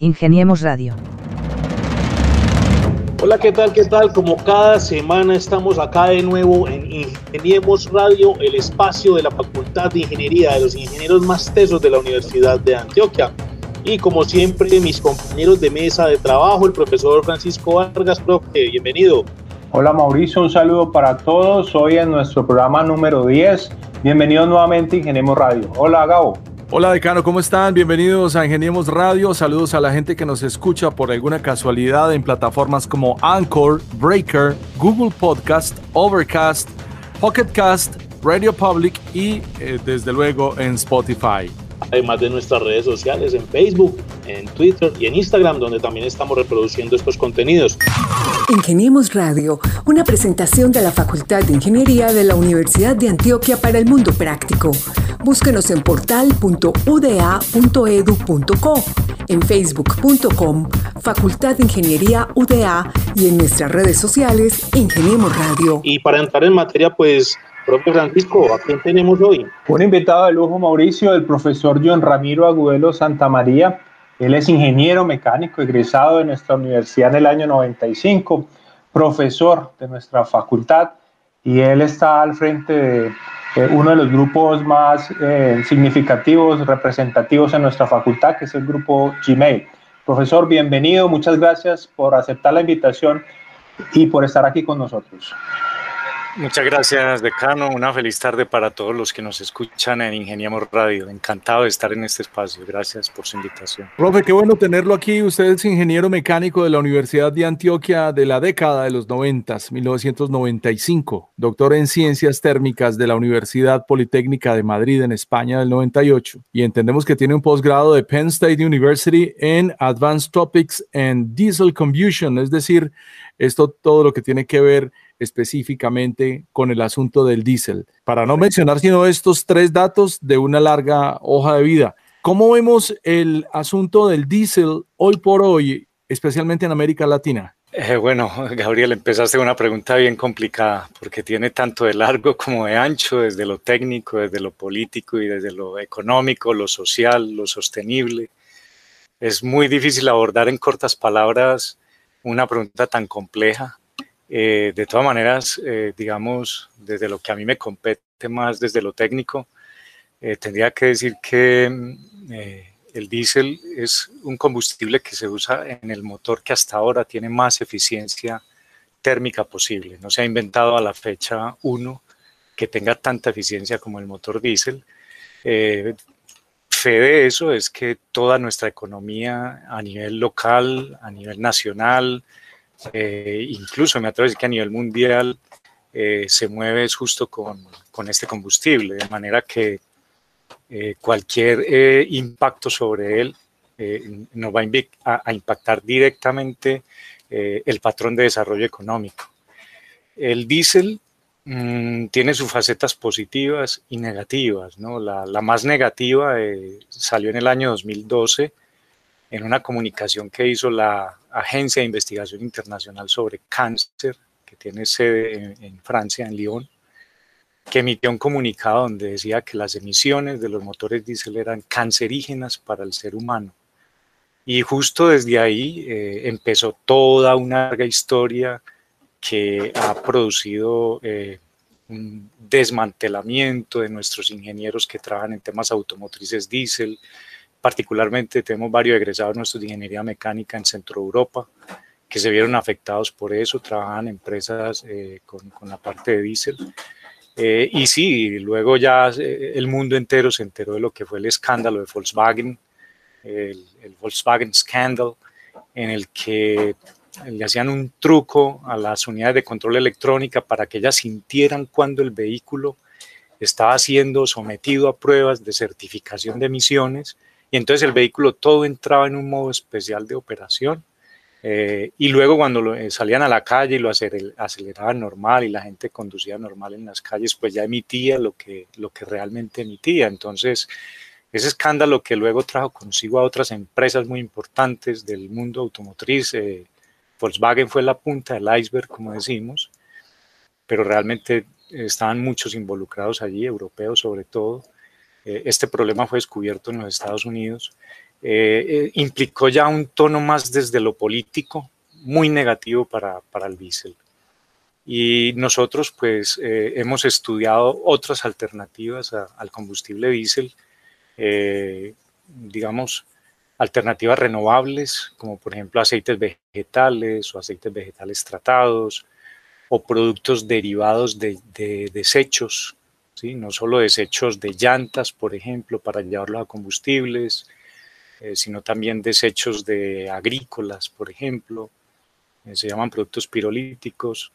Ingeniemos Radio. Hola, ¿qué tal? ¿Qué tal? Como cada semana estamos acá de nuevo en Ingeniemos Radio, el espacio de la Facultad de Ingeniería de los ingenieros más tesos de la Universidad de Antioquia. Y como siempre, mis compañeros de mesa de trabajo, el profesor Francisco Vargas, profe, bienvenido. Hola Mauricio, un saludo para todos. Hoy en nuestro programa número 10. Bienvenidos nuevamente a Ingeniemos Radio. Hola Gabo. Hola decano, ¿cómo están? Bienvenidos a Ingeniemos Radio. Saludos a la gente que nos escucha por alguna casualidad en plataformas como Anchor, Breaker, Google Podcast, Overcast, Pocket Cast, Radio Public y eh, desde luego en Spotify además de nuestras redes sociales en Facebook, en Twitter y en Instagram, donde también estamos reproduciendo estos contenidos. Ingeniemos Radio, una presentación de la Facultad de Ingeniería de la Universidad de Antioquia para el Mundo Práctico. Búsquenos en portal.uda.edu.co, en facebook.com, Facultad de Ingeniería UDA y en nuestras redes sociales, Ingeniemos Radio. Y para entrar en materia, pues Profe Francisco, ¿a quién tenemos hoy? Un invitado de lujo, Mauricio, el profesor John Ramiro Agudelo Santamaría. Él es ingeniero mecánico egresado de nuestra universidad en el año 95, profesor de nuestra facultad y él está al frente de uno de los grupos más eh, significativos, representativos en nuestra facultad, que es el grupo Gmail. Profesor, bienvenido, muchas gracias por aceptar la invitación y por estar aquí con nosotros. Muchas gracias, decano. Una feliz tarde para todos los que nos escuchan en Ingeniamos Radio. Encantado de estar en este espacio. Gracias por su invitación. Profe, qué bueno tenerlo aquí. Usted es ingeniero mecánico de la Universidad de Antioquia de la década de los 90, 1995. Doctor en Ciencias Térmicas de la Universidad Politécnica de Madrid en España del 98. Y entendemos que tiene un posgrado de Penn State University en Advanced Topics and Diesel Combustion, es decir, esto todo lo que tiene que ver específicamente con el asunto del diésel. Para no mencionar sino estos tres datos de una larga hoja de vida. ¿Cómo vemos el asunto del diésel hoy por hoy, especialmente en América Latina? Eh, bueno, Gabriel, empezaste una pregunta bien complicada porque tiene tanto de largo como de ancho, desde lo técnico, desde lo político y desde lo económico, lo social, lo sostenible. Es muy difícil abordar en cortas palabras una pregunta tan compleja eh, de todas maneras, eh, digamos, desde lo que a mí me compete más, desde lo técnico, eh, tendría que decir que mm, el diésel es un combustible que se usa en el motor que hasta ahora tiene más eficiencia térmica posible. No se ha inventado a la fecha uno que tenga tanta eficiencia como el motor diésel. fe de eso es que toda nuestra economía a nivel local, a nivel nacional, eh, incluso me atrevo a decir que a nivel mundial eh, se mueve justo con, este combustible, de manera que eh, cualquier impacto sobre él nos va a, impactar directamente el patrón de desarrollo económico. El diésel mm, tiene sus facetas positivas y negativas. ¿no? La más negativa salió en el año 2012 en una comunicación que hizo la Agencia de Investigación Internacional sobre Cáncer, que tiene sede en, Francia, en Lyon, que emitió un comunicado donde decía que las emisiones de los motores diésel eran cancerígenas para el ser humano. Y justo desde ahí eh, empezó toda una larga historia que ha producido eh, un desmantelamiento de nuestros ingenieros que trabajan en temas automotrices diésel, particularmente tenemos varios egresados nuestros de ingeniería mecánica en Centro Europa que se vieron afectados por eso, trabajan empresas eh, con, con, la parte de diésel. Eh, y sí, luego ya eh, el mundo entero se enteró de lo que fue el escándalo de Volkswagen, el, el Volkswagen Scandal, en el que le hacían un truco a las unidades de control electrónica para que ellas sintieran cuando el vehículo estaba siendo sometido a pruebas de certificación de emisiones y entonces el vehículo todo entraba en un modo especial de operación. Eh, y luego cuando eh, salían a la calle y lo aceleraban normal y la gente conducía normal en las calles, pues ya emitía lo que, lo que realmente emitía. Entonces, ese escándalo que luego trajo consigo a otras empresas muy importantes del mundo automotriz, eh, Volkswagen fue la punta del iceberg, como decimos, pero realmente estaban muchos involucrados allí, europeos sobre todo. Eh, este problema fue descubierto en los Estados Unidos implicó ya un tono más desde lo político, muy negativo para, para el diésel. Y nosotros pues hemos estudiado otras alternativas al combustible diésel, digamos, alternativas renovables, como por ejemplo aceites vegetales o aceites vegetales tratados, o productos derivados de, desechos, no solo desechos de llantas, por ejemplo, para llevarlos a combustibles, eh, sino también desechos de agrícolas, por ejemplo, eh, se llaman productos pirolíticos.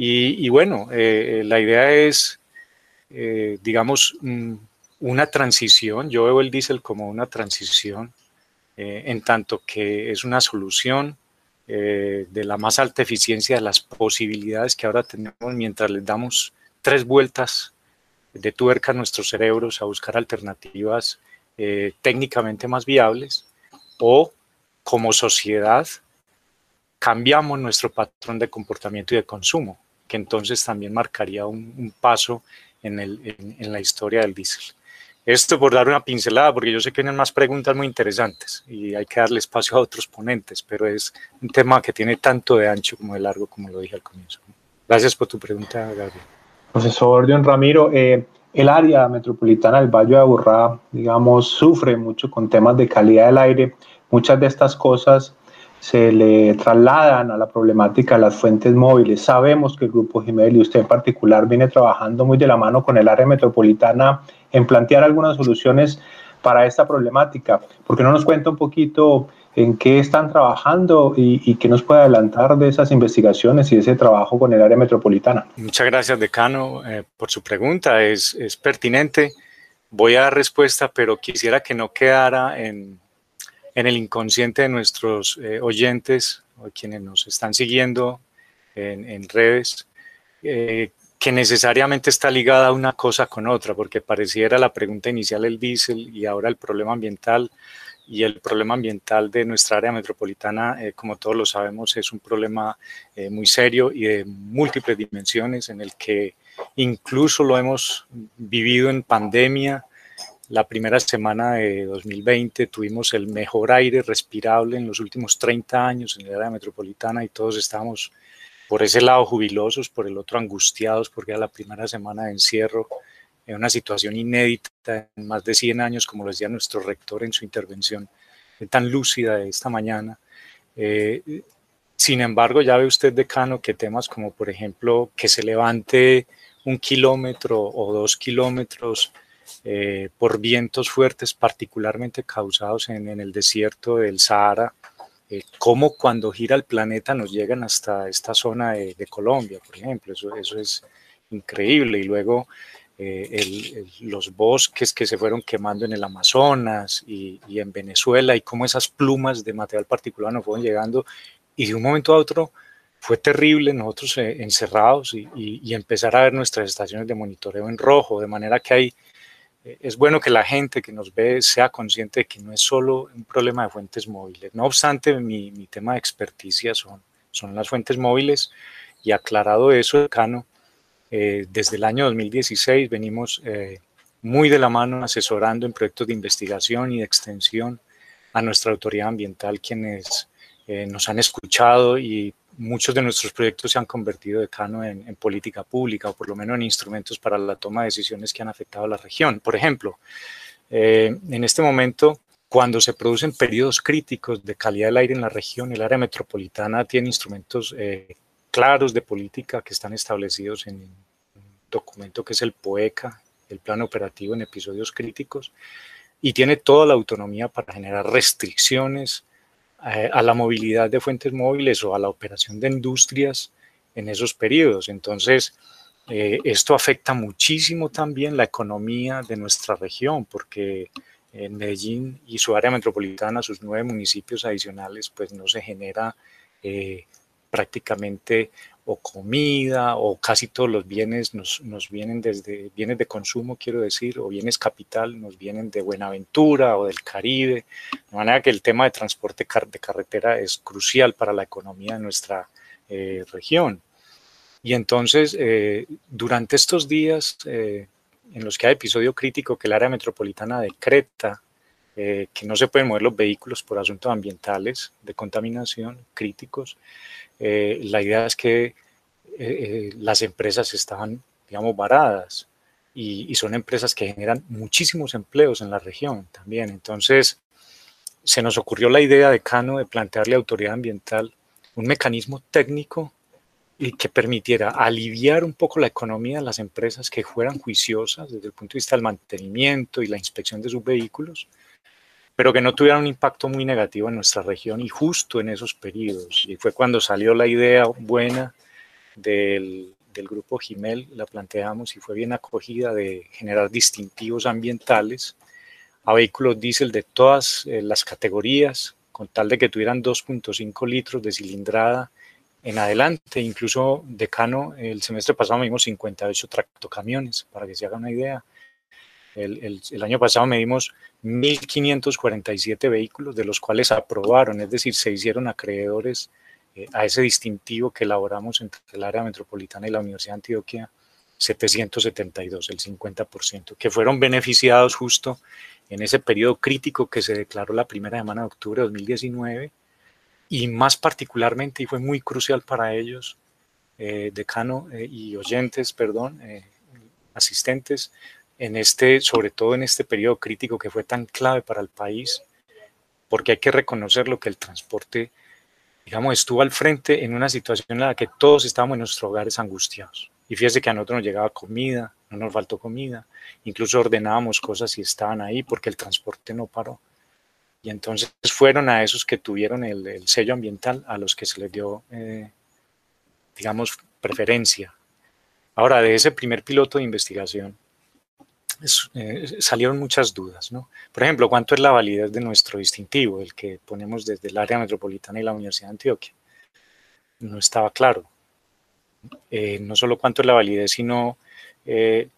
Y, bueno, eh, la idea es, digamos, mm, una transición, yo veo el diésel como una transición en tanto que es una solución de la más alta eficiencia de las posibilidades que ahora tenemos mientras les damos tres vueltas de tuerca nuestros cerebros a buscar alternativas eh, técnicamente más viables o como sociedad cambiamos nuestro patrón de comportamiento y de consumo, que entonces también marcaría un, paso en, en la historia del diésel. Esto por dar una pincelada, porque yo sé que tienen más preguntas muy interesantes y hay que darle espacio a otros ponentes, pero es un tema que tiene tanto de ancho como de largo, como lo dije al comienzo. Gracias por tu pregunta, Gabriel. Profesor John Ramiro, eh, el área metropolitana del Valle de Aburrá, digamos, sufre mucho con temas de calidad del aire. Muchas de estas cosas se le trasladan a la problemática de las fuentes móviles. Sabemos que el Grupo Gimel y usted en particular viene trabajando muy de la mano con el área metropolitana en plantear algunas soluciones para esta problemática. ¿Por qué no nos cuenta un poquito en qué están trabajando y, qué nos puede adelantar de esas investigaciones y ese trabajo con el área metropolitana? Muchas gracias, decano, eh, por su pregunta. Es, es pertinente. Voy a dar respuesta, pero quisiera que no quedara en, en el inconsciente de nuestros eh, oyentes o quienes nos están siguiendo en, redes, eh, que necesariamente está ligada una cosa con otra, porque pareciera la pregunta inicial el diésel y ahora el problema ambiental. Y el problema ambiental de nuestra área metropolitana, eh, como todos lo sabemos, es un problema muy serio y de múltiples dimensiones en el que incluso lo hemos vivido en pandemia, la primera semana de 2020 tuvimos el mejor aire respirable en los últimos 30 años en la área metropolitana y todos estábamos por ese lado jubilosos, por el otro angustiados porque era la primera semana de encierro en una situación inédita en más de 100 años, como lo decía nuestro rector en su intervención tan lúcida de esta mañana. Eh, sin embargo, ya ve usted, decano, que temas como, por ejemplo, que se levante un kilómetro o dos kilómetros eh, por vientos fuertes, particularmente causados en, el desierto del Sahara, eh, como cuando gira el planeta nos llegan hasta esta zona de, Colombia, por ejemplo, eso, es increíble. Y luego eh, los bosques que se fueron quemando en el Amazonas y, en Venezuela y cómo esas plumas de material particular nos fueron llegando y de un momento a otro fue terrible nosotros encerrados y, y, empezar a ver nuestras estaciones de monitoreo en rojo, de manera que hay es bueno que la gente que nos ve sea consciente de que no es solo un problema de fuentes móviles. No obstante, mi, tema de experticia son, son las fuentes móviles y aclarado eso, Cano, eh, desde el año 2016 venimos eh, muy de la mano asesorando en proyectos de investigación y de extensión a nuestra autoridad ambiental, quienes eh, nos han escuchado y muchos de nuestros proyectos se han convertido de cano en, política pública o por lo menos en instrumentos para la toma de decisiones que han afectado a la región. Por ejemplo, eh, en este momento, cuando se producen periodos críticos de calidad del aire en la región, el área metropolitana tiene instrumentos eh, claros de política que están establecidos en un documento que es el POECA, el Plan Operativo en Episodios Críticos, y tiene toda la autonomía para generar restricciones, a la movilidad de fuentes móviles o a la operación de industrias en esos periodos. Entonces, eh, esto afecta muchísimo también la economía de nuestra región, porque en Medellín y su área metropolitana, sus nueve municipios adicionales, pues no se genera eh, prácticamente o comida o casi todos los bienes nos, nos, vienen desde bienes de consumo, quiero decir, o bienes capital, nos vienen de Buenaventura o del Caribe. De manera que el tema de transporte de carretera es crucial para la economía de nuestra eh, región. Y entonces, eh, durante estos días eh, en los que hay episodio crítico que el área metropolitana decreta eh, que no se pueden mover los vehículos por asuntos ambientales, de contaminación, críticos. Eh, la idea es que eh, las empresas estaban, digamos, varadas y, y, son empresas que generan muchísimos empleos en la región también. Entonces, se nos ocurrió la idea de Cano de plantearle a autoridad ambiental un mecanismo técnico y que permitiera aliviar un poco la economía de las empresas que fueran juiciosas desde el punto de vista del mantenimiento y la inspección de sus vehículos, pero que no tuvieran un impacto muy negativo en nuestra región y justo en esos periodos. Y fue cuando salió la idea buena del, del grupo Gimel, la planteamos y fue bien acogida de generar distintivos ambientales a vehículos diésel de todas eh, las categorías, con tal de que tuvieran 2.5 litros de cilindrada en adelante. Incluso Decano, el semestre pasado medimos 58 tractocamiones, para que se haga una idea. El, año pasado medimos 1.547 vehículos, de los cuales aprobaron, es decir, se hicieron acreedores eh, a ese distintivo que elaboramos entre el área metropolitana y la Universidad de Antioquia, 772, el 50%, que fueron beneficiados justo en ese periodo crítico que se declaró la primera semana de octubre de 2019 y más particularmente, y fue muy crucial para ellos, eh, decano eh, y oyentes, perdón, asistentes, en este, sobre todo en este periodo crítico que fue tan clave para el país, porque hay que reconocer lo que el transporte, digamos, estuvo al frente en una situación en la que todos estábamos en nuestros hogares angustiados. Y fíjese que a nosotros nos llegaba comida, no nos faltó comida, incluso ordenábamos cosas y estaban ahí porque el transporte no paró. Y entonces fueron a esos que tuvieron el, sello ambiental a los que se les dio, eh, digamos, preferencia. Ahora, de ese primer piloto de investigación, eh, salieron muchas dudas, ¿no? Por ejemplo, ¿cuánto es la validez de nuestro distintivo, el que ponemos desde el área metropolitana y la Universidad de Antioquia? No estaba claro. Eh, no solo cuánto es la validez, sino eh,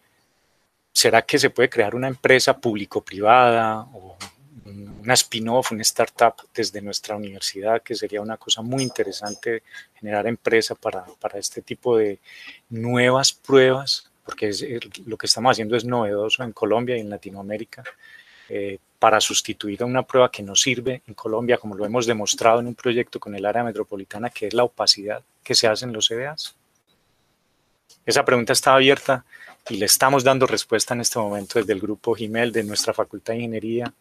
será que se puede crear una empresa público-privada o una spin-off, una startup desde nuestra universidad, que sería una cosa muy interesante generar empresa para, para este tipo de nuevas pruebas porque es, lo que estamos haciendo es novedoso en Colombia y en Latinoamérica, eh, para sustituir a una prueba que no sirve en Colombia, como lo hemos demostrado en un proyecto con el área metropolitana, que es la opacidad que se hace en los CDAs. Esa pregunta está abierta y le estamos dando respuesta en este momento desde el grupo Gimel de nuestra Facultad de Ingeniería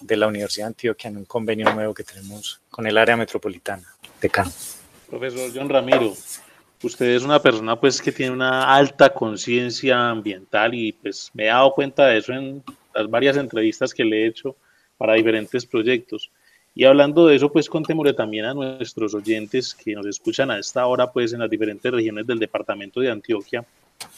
de la Universidad de Antioquia en un convenio nuevo que tenemos con el área metropolitana de CAN. Profesor John Ramiro, usted es una persona pues que tiene una alta conciencia ambiental y pues me he dado cuenta de eso en las varias entrevistas que le he hecho para diferentes proyectos. Y hablando de eso, pues contémosle también a nuestros oyentes que nos escuchan a esta hora, pues en las diferentes regiones del departamento de Antioquia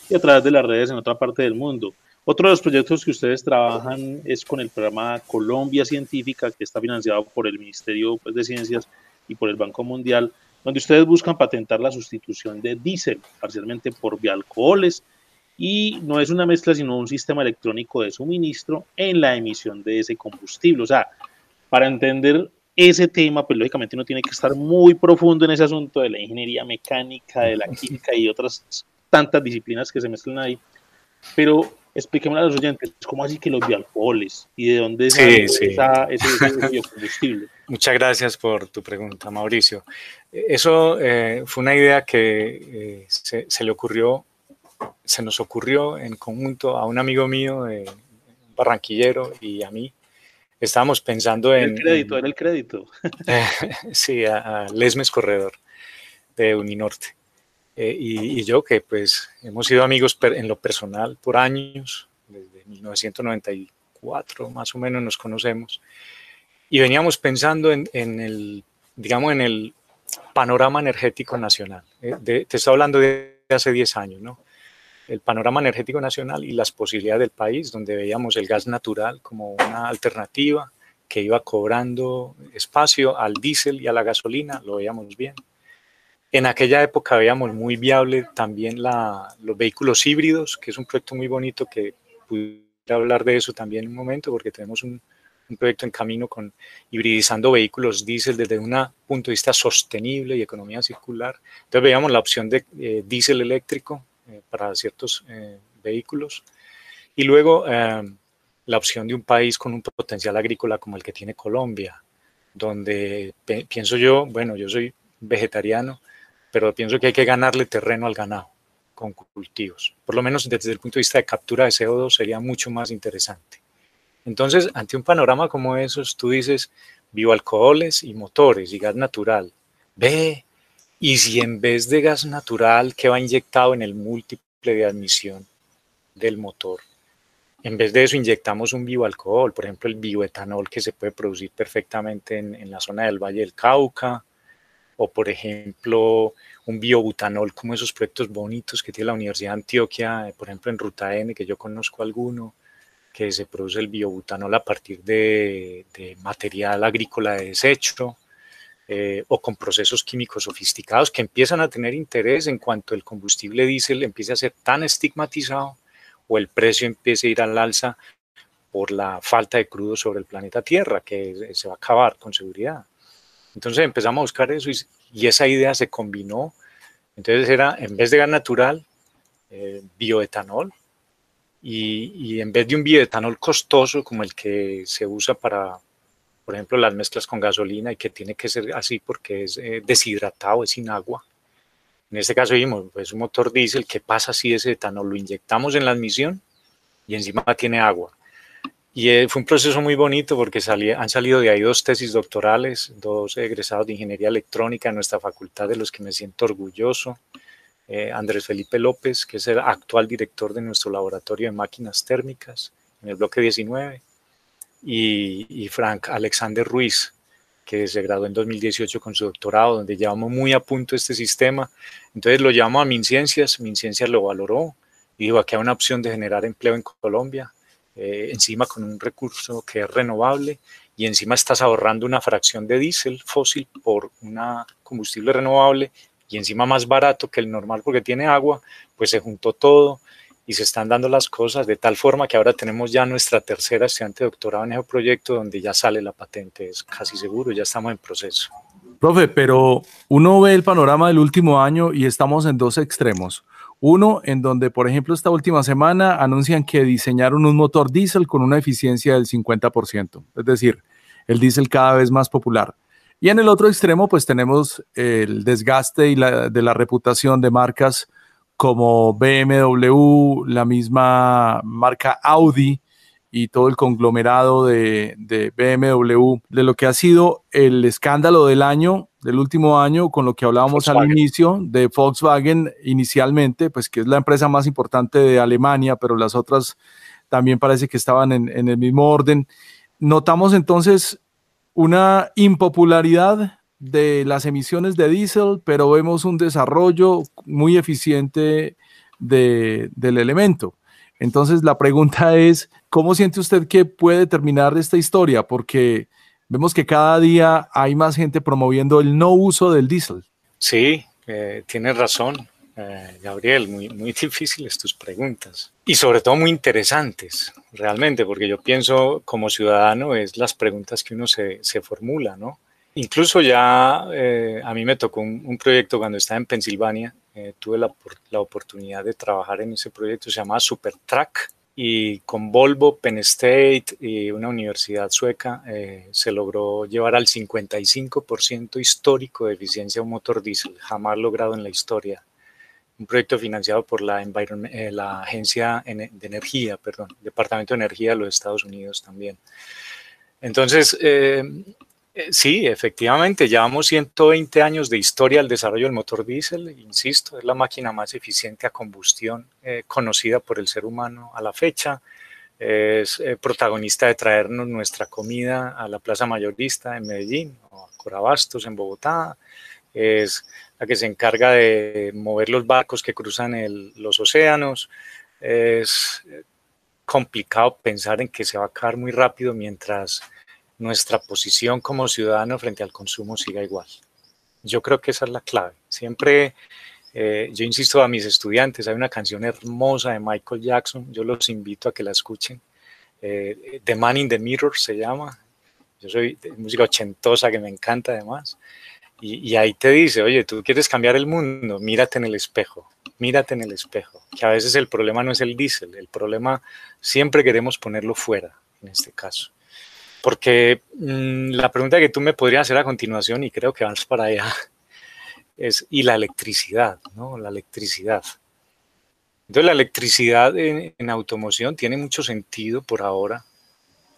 y a través de las redes en otra parte del mundo. Otro de los proyectos que ustedes trabajan es con el programa Colombia Científica, que está financiado por el Ministerio pues, de Ciencias y por el Banco Mundial, donde ustedes buscan patentar la sustitución de diésel, parcialmente por bialcoholes, y no es una mezcla, sino un sistema electrónico de suministro en la emisión de ese combustible. O sea, para entender ese tema, pues lógicamente uno tiene que estar muy profundo en ese asunto de la ingeniería mecánica, de la química y otras tantas disciplinas que se mezclan ahí. Pero expliquemos a los oyentes, ¿cómo así que los bialcoholes y de dónde sale ese, biocombustible? Muchas gracias por tu pregunta, Mauricio. Eso eh, fue una idea que eh, se, le ocurrió, se nos ocurrió en conjunto a un amigo mío, eh, barranquillero, y a mí. Estábamos pensando en... El crédito, era el crédito. sí, a, Lesmes Corredor de Uninorte. y, y, yo que pues hemos sido amigos en lo personal por años, desde 1994 más o menos nos conocemos y veníamos pensando en, el, digamos, en el panorama energético nacional. Eh, te estoy hablando de hace 10 años, ¿no? El panorama energético nacional y las posibilidades del país, donde veíamos el gas natural como una alternativa que iba cobrando espacio al diésel y a la gasolina, lo veíamos bien. En aquella época veíamos muy viable también la, los vehículos híbridos, que es un proyecto muy bonito que pudiera hablar de eso también en un momento, porque tenemos un, un proyecto en camino con hibridizando vehículos diésel desde un punto de vista sostenible y economía circular. Entonces veíamos la opción de eh, diésel eléctrico eh, para ciertos eh, vehículos. Y luego la opción de un país con un potencial agrícola como el que tiene Colombia, donde pienso yo, bueno, yo soy vegetariano, pero pienso que hay que ganarle terreno al ganado con cultivos. Por lo menos desde el punto de vista de captura de CO2 sería mucho más interesante. Entonces, ante un panorama como esos, tú dices bioalcoholes y motores y gas natural. Ve, y si en vez de gas natural que va inyectado en el múltiple de admisión del motor, en vez de eso inyectamos un bioalcohol, por ejemplo el bioetanol que se puede producir perfectamente en, en la zona del Valle del Cauca, o por ejemplo un biobutanol como esos proyectos bonitos que tiene la Universidad de Antioquia, por ejemplo en Ruta N, que yo conozco alguno, que se produce el biobutanol a partir de, material agrícola de desecho eh, o con procesos químicos sofisticados que empiezan a tener interés en cuanto el combustible diésel empiece a ser tan estigmatizado o el precio empiece a ir al alza por la falta de crudo sobre el planeta Tierra, que se va a acabar con seguridad. Entonces empezamos a buscar eso y, esa idea se combinó. Entonces era, en vez de gas natural, eh, bioetanol, y, en vez de un bioetanol costoso como el que se usa para, por ejemplo, las mezclas con gasolina y que tiene que ser así porque es eh, deshidratado, es sin agua. En este caso vimos, pues un motor diésel, ¿qué pasa si ese etanol lo inyectamos en la admisión y encima tiene agua? Y eh, fue un proceso muy bonito porque han salido de ahí dos tesis doctorales, dos egresados de ingeniería electrónica en nuestra facultad, de los que me siento orgulloso. Eh, Andrés Felipe López, que es el actual director de nuestro laboratorio de máquinas térmicas en el bloque 19, y, Frank Alexander Ruiz, que se graduó en 2018 con su doctorado, donde llevamos muy a punto este sistema. Entonces lo llamó a MinCiencias, MinCiencias lo valoró y dijo, aquí hay una opción de generar empleo en Colombia, eh, encima con un recurso que es renovable y encima estás ahorrando una fracción de diésel fósil por una combustible renovable y encima más barato que el normal porque tiene agua, pues se juntó todo y se están dando las cosas de tal forma que ahora tenemos ya nuestra tercera estudiante de doctorado en ese proyecto donde ya sale la patente, es casi seguro, ya estamos en proceso. Profe, pero uno ve el panorama del último año y estamos en dos extremos. Uno, en donde, por ejemplo, esta última semana anuncian que diseñaron un motor diésel con una eficiencia del 50%, es decir, el diésel cada vez más popular. Y en el otro extremo, pues tenemos el desgaste y de la reputación de marcas como BMW, la misma marca Audi y todo el conglomerado de, de, BMW, de lo que ha sido el escándalo del año, del último año, con lo que hablábamos al inicio de Volkswagen inicialmente, pues que es la empresa más importante de Alemania, pero las otras también parece que estaban en, en el mismo orden. Notamos entonces una impopularidad de las emisiones de diésel, pero vemos un desarrollo muy eficiente del elemento. Entonces la pregunta es, ¿cómo siente usted que puede terminar esta historia? Porque vemos que cada día hay más gente promoviendo el no uso del diésel. Sí, eh, tiene razón, eh, Gabriel, muy, muy difíciles tus preguntas y sobre todo muy interesantes, realmente, porque yo pienso como ciudadano es las preguntas que uno se, se formula, ¿no? Incluso ya eh, a mí me tocó un, proyecto cuando estaba en Pensilvania, eh, tuve la, la, oportunidad de trabajar en ese proyecto, se llama Supertrack, y con Volvo, Penn State y una universidad sueca eh, se logró llevar al 55% histórico de eficiencia un motor diésel, jamás logrado en la historia. Un proyecto financiado por la, la Agencia de Energía, perdón, Departamento de Energía de los Estados Unidos también. Entonces, eh, sí, efectivamente, llevamos 120 años de historia del desarrollo del motor diésel, insisto, es la máquina más eficiente a combustión eh, conocida por el ser humano a la fecha, es eh, protagonista de traernos nuestra comida a la Plaza Mayorista en Medellín o a Corabastos en Bogotá, es la que se encarga de mover los barcos que cruzan los océanos, es complicado pensar en que se va a acabar muy rápido mientras nuestra posición como ciudadano frente al consumo siga igual. Yo creo que esa es la clave. Siempre, eh, yo insisto a mis estudiantes, hay una canción hermosa de Michael Jackson, yo los invito a que la escuchen. Eh, the Man in the Mirror se llama. Yo soy de música ochentosa que me encanta además. Y, ahí te dice, oye, tú quieres cambiar el mundo, mírate en el espejo. mírate en el espejo, que a veces el problema no es el diésel, el problema siempre queremos ponerlo fuera, en este caso. Porque mm, la pregunta que tú me podrías hacer a continuación, y creo que vamos para allá, es, ¿y la electricidad? ¿no? La electricidad. Entonces la electricidad en automoción tiene mucho sentido por ahora,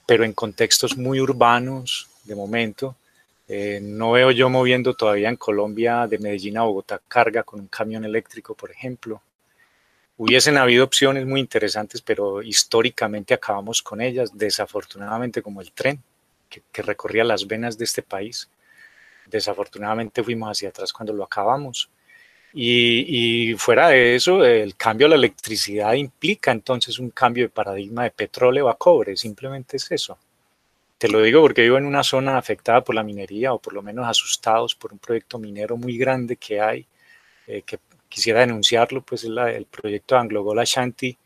pero en contextos muy urbanos, de momento, eh, no veo yo moviendo todavía en Colombia de Medellín a Bogotá carga con un camión eléctrico, por ejemplo. Hubiesen habido opciones muy interesantes, pero históricamente acabamos con ellas, desafortunadamente como el tren que, recorría las venas de este país. Desafortunadamente fuimos hacia atrás cuando lo acabamos. Y, y, fuera de eso, el cambio a la electricidad implica entonces un cambio de paradigma de petróleo a cobre, simplemente es eso. Te lo digo porque vivo en una zona afectada por la minería o por lo menos asustados por un proyecto minero muy grande que hay, eh, que quisiera denunciarlo, pues es el proyecto Anglo Gola Shanti,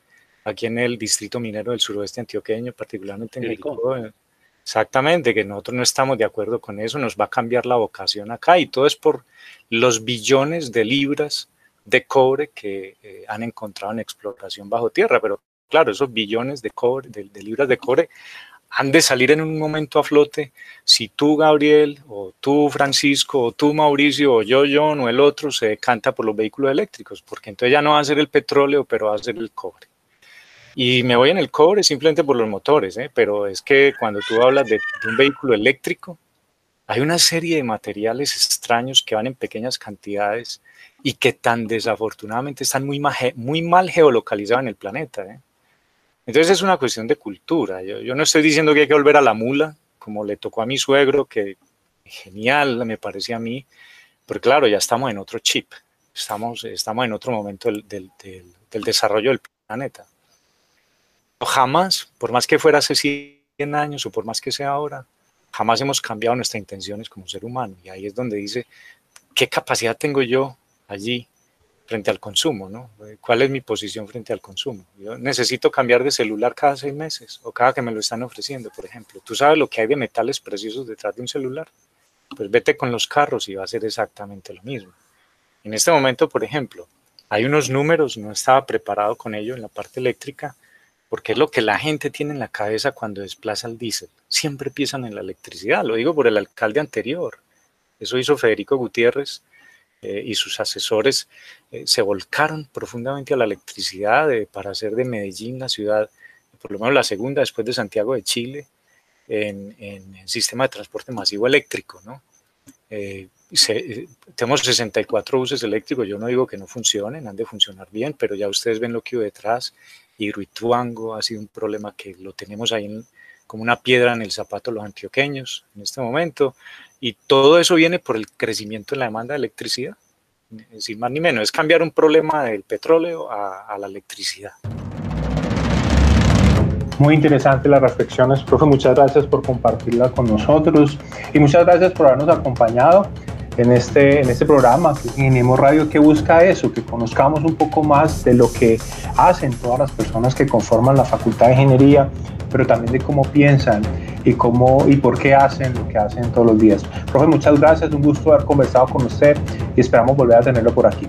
aquí en el distrito minero del suroeste antioqueño, particularmente en Jericó. Exactamente, que nosotros no estamos de acuerdo con eso, nos va a cambiar la vocación acá y todo es por los billones de libras de cobre que eh, han encontrado en exploración bajo tierra, pero claro, esos billones de cobre, de libras de cobre han de salir en un momento a flote si tú, Gabriel, o tú, Francisco, o tú, Mauricio, o yo, John, o el otro se decanta por los vehículos eléctricos, porque entonces ya no va a ser el petróleo, pero va a ser el cobre. Y me voy en el cobre simplemente por los motores, ¿eh? pero es que cuando tú hablas de, un vehículo eléctrico, hay una serie de materiales extraños que van en pequeñas cantidades y que tan desafortunadamente están muy, muy mal geolocalizados en el planeta. ¿eh? Entonces es una cuestión de cultura. Yo, no estoy diciendo que hay que volver a la mula, como le tocó a mi suegro, que genial me parece a mí, pero claro, ya estamos en otro chip, estamos, estamos en otro momento del, del desarrollo del planeta. Jamás, por más que fuera hace 100 años o por más que sea ahora, jamás hemos cambiado nuestras intenciones como ser humano. Y ahí es donde dice, ¿qué capacidad tengo yo allí frente al consumo, ¿no? ¿Cuál es mi posición frente al consumo? Yo necesito cambiar de celular cada seis meses o cada que me lo están ofreciendo, por ejemplo. ¿Tú sabes lo que hay de metales preciosos detrás de un celular? Pues vete con los carros y va a ser exactamente lo mismo. En este momento, por ejemplo, hay unos números, no estaba preparado con ello en la parte eléctrica, porque es lo que la gente tiene en la cabeza cuando desplaza el diésel. Siempre piensan en la electricidad, lo digo por el alcalde anterior. Eso hizo Federico Gutiérrez eh, y sus asesores eh, se volcaron profundamente a la electricidad para hacer de Medellín la ciudad, por lo menos la segunda después de Santiago de Chile, en, el sistema de transporte masivo eléctrico. ¿no? Eh, tenemos 64 buses eléctricos, yo no digo que no funcionen, han de funcionar bien, pero ya ustedes ven lo que hubo detrás. Hidroituango ha sido un problema que lo tenemos ahí como una piedra en el zapato los antioqueños en este momento. Y todo eso viene por el crecimiento en la demanda de electricidad. Sin más ni menos, es cambiar un problema del petróleo a, la electricidad. Muy interesante las reflexiones, profe. Muchas gracias por compartirla con nosotros y muchas gracias por habernos acompañado en este, en este programa, Ingeniemos Radio, que busca eso, que conozcamos un poco más de lo que hacen todas las personas que conforman la Facultad de Ingeniería, pero también de cómo piensan y cómo y por qué hacen lo que hacen todos los días. Profe, muchas gracias, un gusto haber conversado con usted y esperamos volver a tenerlo por aquí.